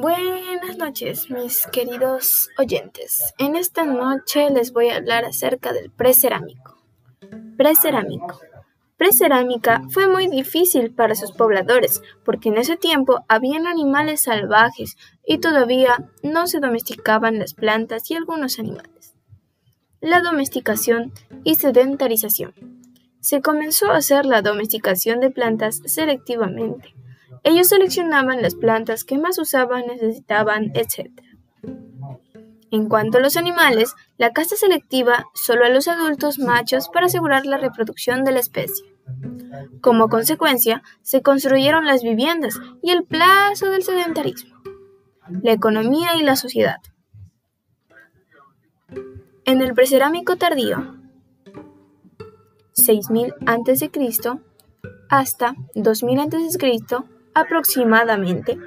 Buenas noches, mis queridos oyentes. En esta noche les voy a hablar acerca del precerámico. Precerámico. Precerámica fue muy difícil para sus pobladores porque en ese tiempo habían animales salvajes y todavía no se domesticaban las plantas y algunos animales. La domesticación y sedentarización. Se comenzó a hacer la domesticación de plantas selectivamente ellos seleccionaban las plantas que más usaban, necesitaban, etc. En cuanto a los animales, la caza selectiva solo a los adultos machos para asegurar la reproducción de la especie. Como consecuencia, se construyeron las viviendas y el plazo del sedentarismo, la economía y la sociedad. En el precerámico tardío, 6000 a.C. hasta 2000 a.C., aproximadamente,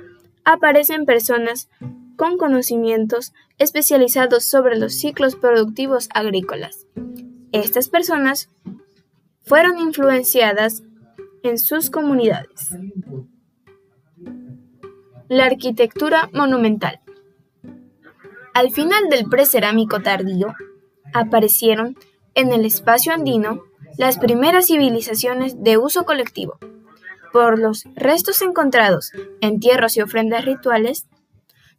aparecen personas con conocimientos especializados sobre los ciclos productivos agrícolas. Estas personas fueron influenciadas en sus comunidades. La arquitectura monumental. Al final del precerámico tardío, aparecieron en el espacio andino las primeras civilizaciones de uso colectivo, por los restos encontrados, entierros y ofrendas rituales,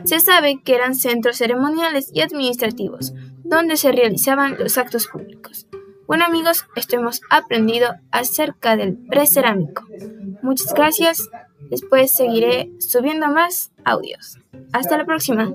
se sabe que eran centros ceremoniales y administrativos, donde se realizaban los actos públicos. Bueno amigos, esto hemos aprendido acerca del precerámico. Muchas gracias. Después seguiré subiendo más audios. Hasta la próxima.